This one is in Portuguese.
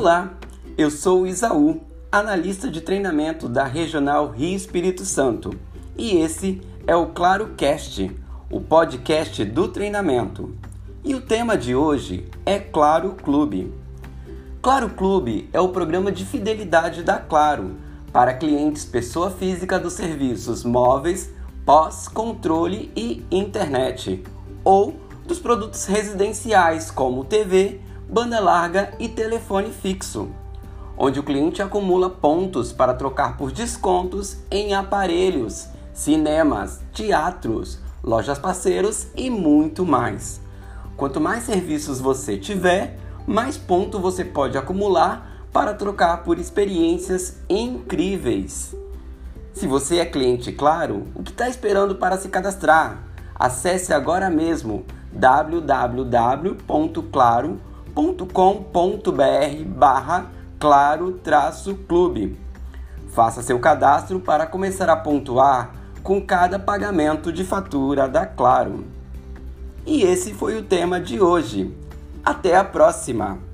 Olá, eu sou Isaú, analista de treinamento da Regional Rio Espírito Santo, e esse é o Claro Cast, o podcast do treinamento. E o tema de hoje é Claro Clube. Claro Clube é o programa de fidelidade da Claro para clientes pessoa física dos serviços móveis, pós-controle e internet, ou dos produtos residenciais como TV, banda larga e telefone fixo, onde o cliente acumula pontos para trocar por descontos em aparelhos, cinemas, teatros, lojas parceiros e muito mais. Quanto mais serviços você tiver, mais ponto você pode acumular para trocar por experiências incríveis. Se você é cliente, claro, o que está esperando para se cadastrar? Acesse agora mesmo www.claro.com combr barra claro-clube. Faça seu cadastro para começar a pontuar com cada pagamento de fatura da Claro. E esse foi o tema de hoje. Até a próxima!